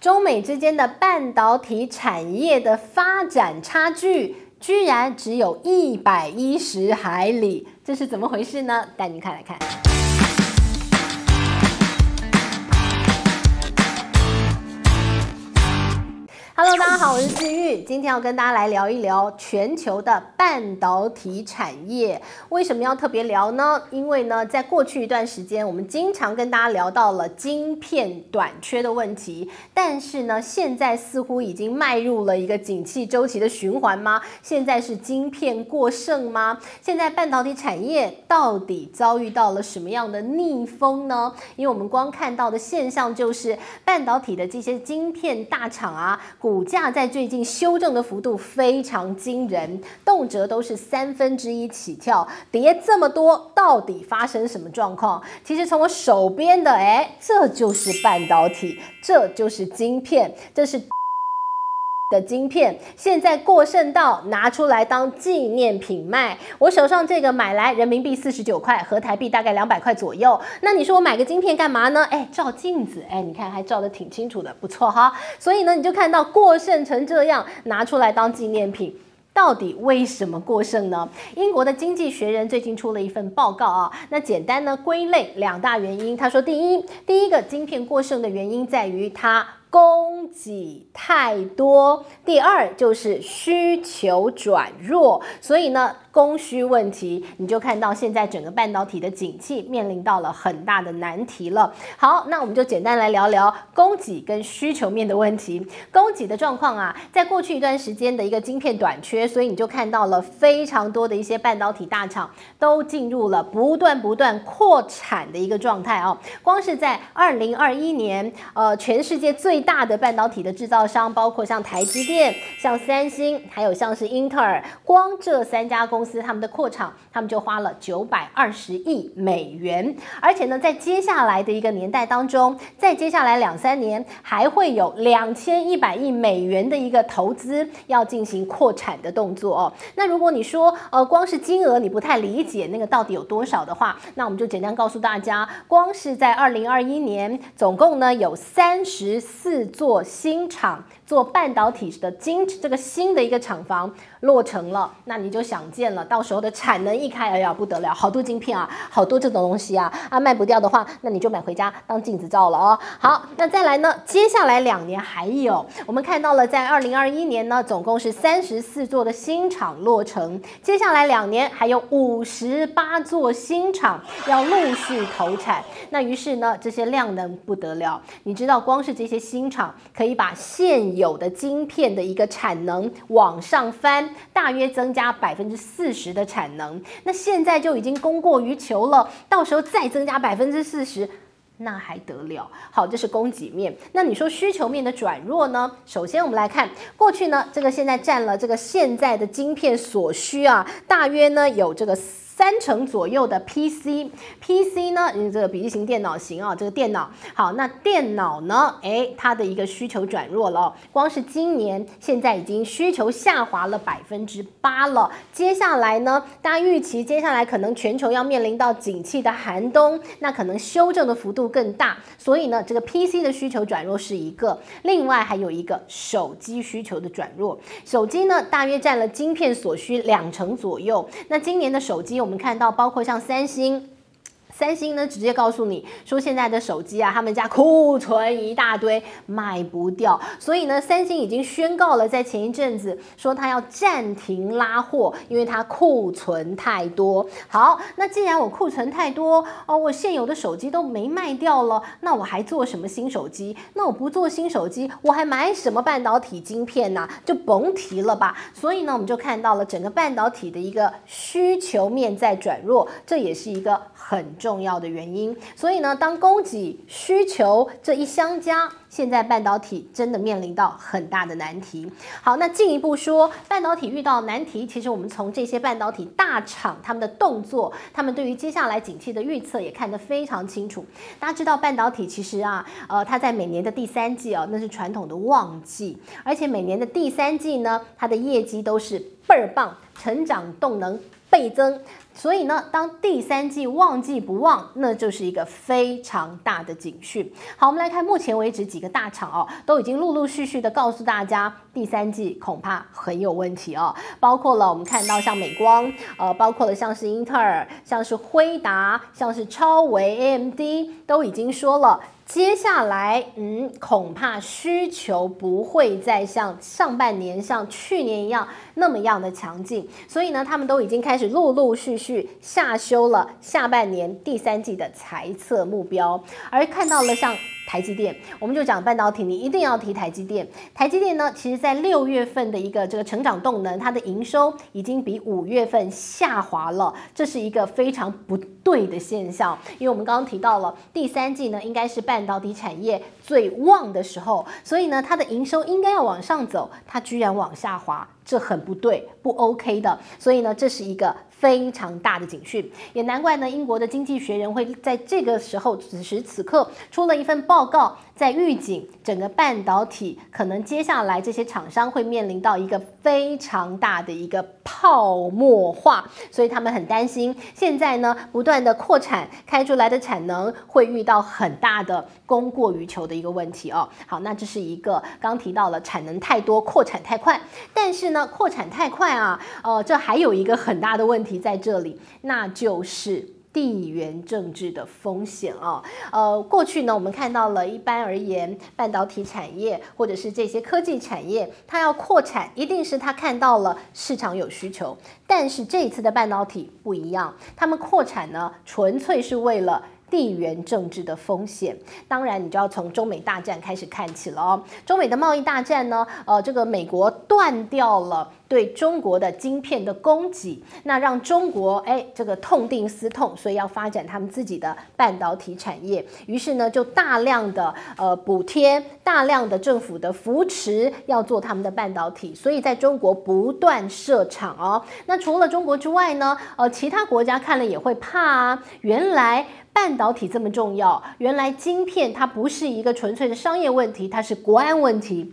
中美之间的半导体产业的发展差距，居然只有一百一十海里，这是怎么回事呢？带您看来看。大家好，我是志玉，今天要跟大家来聊一聊全球的半导体产业。为什么要特别聊呢？因为呢，在过去一段时间，我们经常跟大家聊到了晶片短缺的问题，但是呢，现在似乎已经迈入了一个景气周期的循环吗？现在是晶片过剩吗？现在半导体产业到底遭遇到了什么样的逆风呢？因为我们光看到的现象就是半导体的这些晶片大厂啊。股价在最近修正的幅度非常惊人，动辄都是三分之一起跳，跌这么多，到底发生什么状况？其实从我手边的，哎，这就是半导体，这就是晶片，这是。的晶片现在过剩到拿出来当纪念品卖。我手上这个买来人民币四十九块，合台币大概两百块左右。那你说我买个晶片干嘛呢？哎，照镜子，哎，你看还照得挺清楚的，不错哈。所以呢，你就看到过剩成这样，拿出来当纪念品，到底为什么过剩呢？英国的经济学人最近出了一份报告啊，那简单呢归类两大原因。他说，第一，第一个晶片过剩的原因在于它。供给太多，第二就是需求转弱，所以呢，供需问题，你就看到现在整个半导体的景气面临到了很大的难题了。好，那我们就简单来聊聊供给跟需求面的问题。供给的状况啊，在过去一段时间的一个晶片短缺，所以你就看到了非常多的一些半导体大厂都进入了不断不断扩产的一个状态啊。光是在二零二一年，呃，全世界最大的半导体的制造商，包括像台积电、像三星，还有像是英特尔，光这三家公司他们的扩厂，他们就花了九百二十亿美元。而且呢，在接下来的一个年代当中，在接下来两三年，还会有两千一百亿美元的一个投资要进行扩产的动作哦。那如果你说呃，光是金额你不太理解那个到底有多少的话，那我们就简单告诉大家，光是在二零二一年，总共呢有三十四。四座新厂做半导体的晶，这个新的一个厂房落成了，那你就想见了，到时候的产能一开，哎呀不得了，好多晶片啊，好多这种东西啊，啊卖不掉的话，那你就买回家当镜子照了哦。好，那再来呢，接下来两年还有，我们看到了在二零二一年呢，总共是三十四座的新厂落成，接下来两年还有五十八座新厂要陆续投产，那于是呢，这些量能不得了，你知道光是这些新。厂可以把现有的晶片的一个产能往上翻，大约增加百分之四十的产能。那现在就已经供过于求了，到时候再增加百分之四十，那还得了？好，这是供给面。那你说需求面的转弱呢？首先我们来看过去呢，这个现在占了这个现在的晶片所需啊，大约呢有这个。三成左右的 PC，PC 呢，嗯，这个笔记型电脑型啊，这个电脑。好，那电脑呢，诶，它的一个需求转弱了，光是今年现在已经需求下滑了百分之八了。接下来呢，大家预期接下来可能全球要面临到景气的寒冬，那可能修正的幅度更大，所以呢，这个 PC 的需求转弱是一个，另外还有一个手机需求的转弱，手机呢大约占了晶片所需两成左右，那今年的手机我我们看到，包括像三星。三星呢，直接告诉你说，现在的手机啊，他们家库存一大堆，卖不掉，所以呢，三星已经宣告了，在前一阵子说他要暂停拉货，因为它库存太多。好，那既然我库存太多哦，我现有的手机都没卖掉了，那我还做什么新手机？那我不做新手机，我还买什么半导体晶片呢？就甭提了吧。所以呢，我们就看到了整个半导体的一个需求面在转弱，这也是一个很重。重要的原因，所以呢，当供给需求这一相加，现在半导体真的面临到很大的难题。好，那进一步说，半导体遇到难题，其实我们从这些半导体大厂他们的动作，他们对于接下来景气的预测也看得非常清楚。大家知道，半导体其实啊，呃，它在每年的第三季哦，那是传统的旺季，而且每年的第三季呢，它的业绩都是倍儿棒，成长动能倍增。所以呢，当第三季旺季不旺，那就是一个非常大的警讯。好，我们来看目前为止几几个大厂哦，都已经陆陆续续的告诉大家，第三季恐怕很有问题哦。包括了我们看到像美光，呃，包括了像是英特尔，像是辉达，像是超维 AMD，都已经说了。接下来，嗯，恐怕需求不会再像上半年、像去年一样那么样的强劲，所以呢，他们都已经开始陆陆续续下修了下半年第三季的财测目标，而看到了像。台积电，我们就讲半导体，你一定要提台积电。台积电呢，其实在六月份的一个这个成长动能，它的营收已经比五月份下滑了，这是一个非常不对的现象。因为我们刚刚提到了第三季呢，应该是半导体产业最旺的时候，所以呢，它的营收应该要往上走，它居然往下滑，这很不对，不 OK 的。所以呢，这是一个。非常大的警讯，也难怪呢。英国的经济学人会在这个时候，此时此刻出了一份报告，在预警整个半导体可能接下来这些厂商会面临到一个非常大的一个泡沫化，所以他们很担心，现在呢不断的扩产开出来的产能会遇到很大的供过于求的一个问题哦。好，那这是一个刚提到了产能太多，扩产太快，但是呢扩产太快啊，呃，这还有一个很大的问题。题在这里，那就是地缘政治的风险啊。呃，过去呢，我们看到了一般而言，半导体产业或者是这些科技产业，它要扩产，一定是它看到了市场有需求。但是这一次的半导体不一样，他们扩产呢，纯粹是为了。地缘政治的风险，当然你就要从中美大战开始看起了哦。中美的贸易大战呢，呃，这个美国断掉了对中国的晶片的供给，那让中国哎这个痛定思痛，所以要发展他们自己的半导体产业。于是呢，就大量的呃补贴，大量的政府的扶持，要做他们的半导体。所以在中国不断设厂哦。那除了中国之外呢，呃，其他国家看了也会怕啊。原来。半导体这么重要，原来晶片它不是一个纯粹的商业问题，它是国安问题。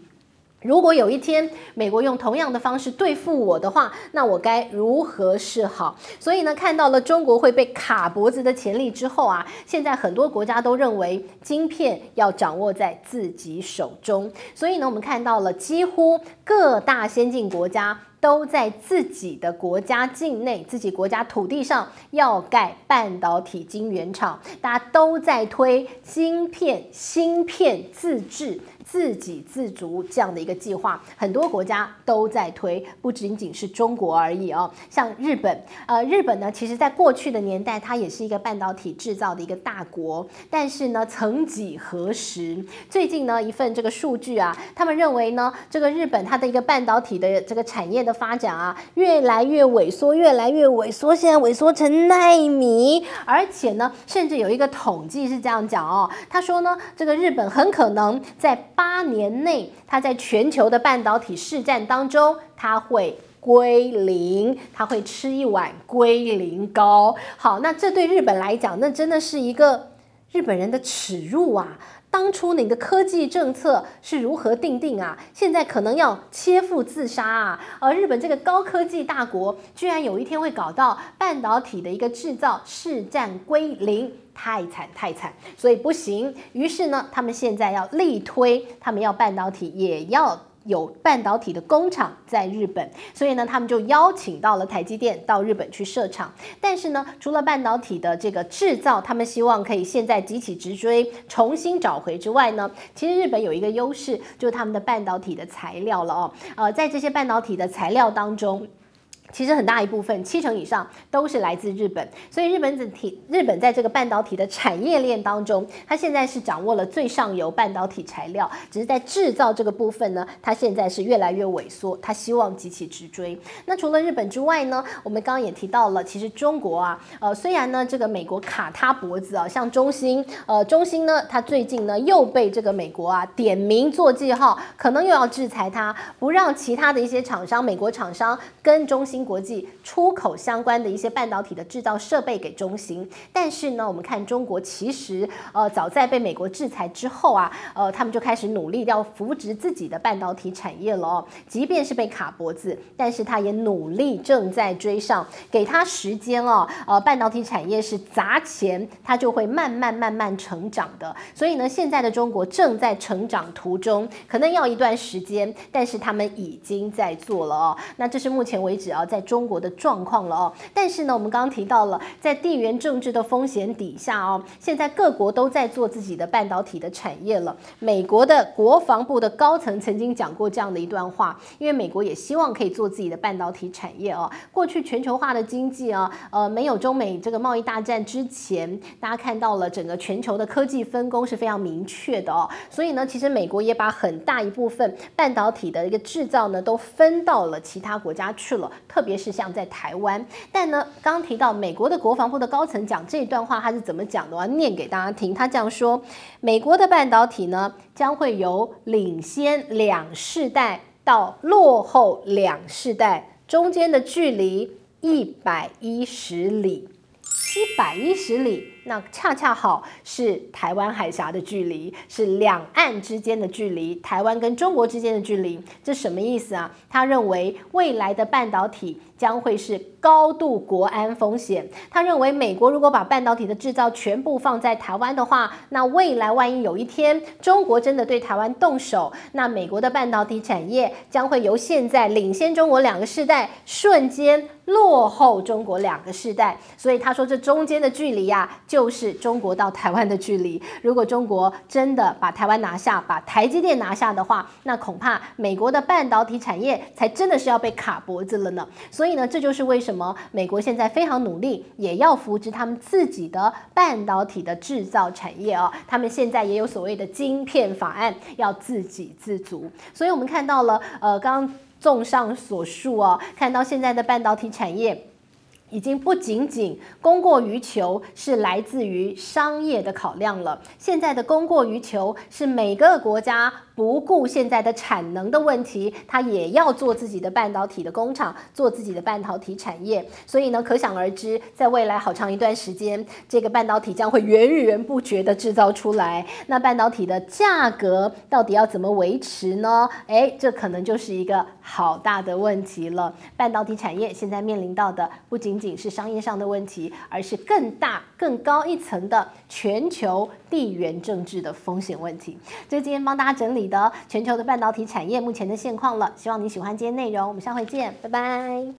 如果有一天美国用同样的方式对付我的话，那我该如何是好？所以呢，看到了中国会被卡脖子的潜力之后啊，现在很多国家都认为晶片要掌握在自己手中。所以呢，我们看到了几乎各大先进国家。都在自己的国家境内、自己国家土地上要盖半导体晶圆厂，大家都在推晶片、芯片自制。自给自足这样的一个计划，很多国家都在推，不仅仅是中国而已哦。像日本，呃，日本呢，其实在过去的年代，它也是一个半导体制造的一个大国。但是呢，曾几何时，最近呢，一份这个数据啊，他们认为呢，这个日本它的一个半导体的这个产业的发展啊，越来越萎缩，越来越萎缩，现在萎缩成纳米，而且呢，甚至有一个统计是这样讲哦，他说呢，这个日本很可能在八年内，它在全球的半导体市占当中，它会归零，他会吃一碗归零膏。好，那这对日本来讲，那真的是一个日本人的耻辱啊！当初你的科技政策是如何定定啊？现在可能要切腹自杀啊！而日本这个高科技大国，居然有一天会搞到半导体的一个制造市占归零。太惨太惨，所以不行。于是呢，他们现在要力推，他们要半导体，也要有半导体的工厂在日本。所以呢，他们就邀请到了台积电到日本去设厂。但是呢，除了半导体的这个制造，他们希望可以现在集体直追，重新找回之外呢，其实日本有一个优势，就是他们的半导体的材料了哦。呃，在这些半导体的材料当中。其实很大一部分，七成以上都是来自日本，所以日本整体，日本在这个半导体的产业链当中，它现在是掌握了最上游半导体材料，只是在制造这个部分呢，它现在是越来越萎缩，它希望急起直追。那除了日本之外呢，我们刚刚也提到了，其实中国啊，呃，虽然呢这个美国卡它脖子啊，像中芯，呃，中芯呢，它最近呢又被这个美国啊点名做记号，可能又要制裁它，不让其他的一些厂商，美国厂商跟中芯。国际出口相关的一些半导体的制造设备给中兴。但是呢，我们看中国其实呃早在被美国制裁之后啊，呃他们就开始努力要扶植自己的半导体产业了哦。即便是被卡脖子，但是他也努力正在追上，给他时间哦。呃，半导体产业是砸钱，它就会慢慢慢慢成长的。所以呢，现在的中国正在成长途中，可能要一段时间，但是他们已经在做了哦。那这是目前为止啊，在中国的状况了哦。但是呢，我们刚刚提到了，在地缘政治的风险底下哦，现在各国都在做自己的半导体的产业了。美国的国防部的高层曾经讲过这样的一段话，因为美国也希望可以做自己的半导体产业哦。过去全球化的经济啊，呃，没有中美这个贸易大战之前，大家看到了整个全球的科技分工是非常明确的哦。所以呢，其实美国也把很大一部分半导体的一个制造呢，都分到了其他国家去了，特别是像在台湾。但呢，刚提到美国的国防部的高层讲这段话，他是怎么讲的？我要念给大家听。他这样说：美国的半导体呢，将会由领先两世代到落后两世代，中间的距离一百一十里，一百一十里。那恰恰好是台湾海峡的距离，是两岸之间的距离，台湾跟中国之间的距离，这什么意思啊？他认为未来的半导体将会是高度国安风险。他认为美国如果把半导体的制造全部放在台湾的话，那未来万一有一天中国真的对台湾动手，那美国的半导体产业将会由现在领先中国两个世代，瞬间落后中国两个世代。所以他说这中间的距离呀、啊。就是中国到台湾的距离。如果中国真的把台湾拿下，把台积电拿下的话，那恐怕美国的半导体产业才真的是要被卡脖子了呢。所以呢，这就是为什么美国现在非常努力，也要扶植他们自己的半导体的制造产业哦。他们现在也有所谓的晶片法案，要自给自足。所以我们看到了，呃，刚刚综上所述哦，看到现在的半导体产业。已经不仅仅供过于求，是来自于商业的考量了。现在的供过于求是每个国家不顾现在的产能的问题，它也要做自己的半导体的工厂，做自己的半导体产业。所以呢，可想而知，在未来好长一段时间，这个半导体将会源源不绝的制造出来。那半导体的价格到底要怎么维持呢？哎，这可能就是一个好大的问题了。半导体产业现在面临到的不仅仅是商业上的问题，而是更大、更高一层的全球地缘政治的风险问题。这是今天帮大家整理的全球的半导体产业目前的现况了。希望你喜欢今天内容，我们下回见，拜拜。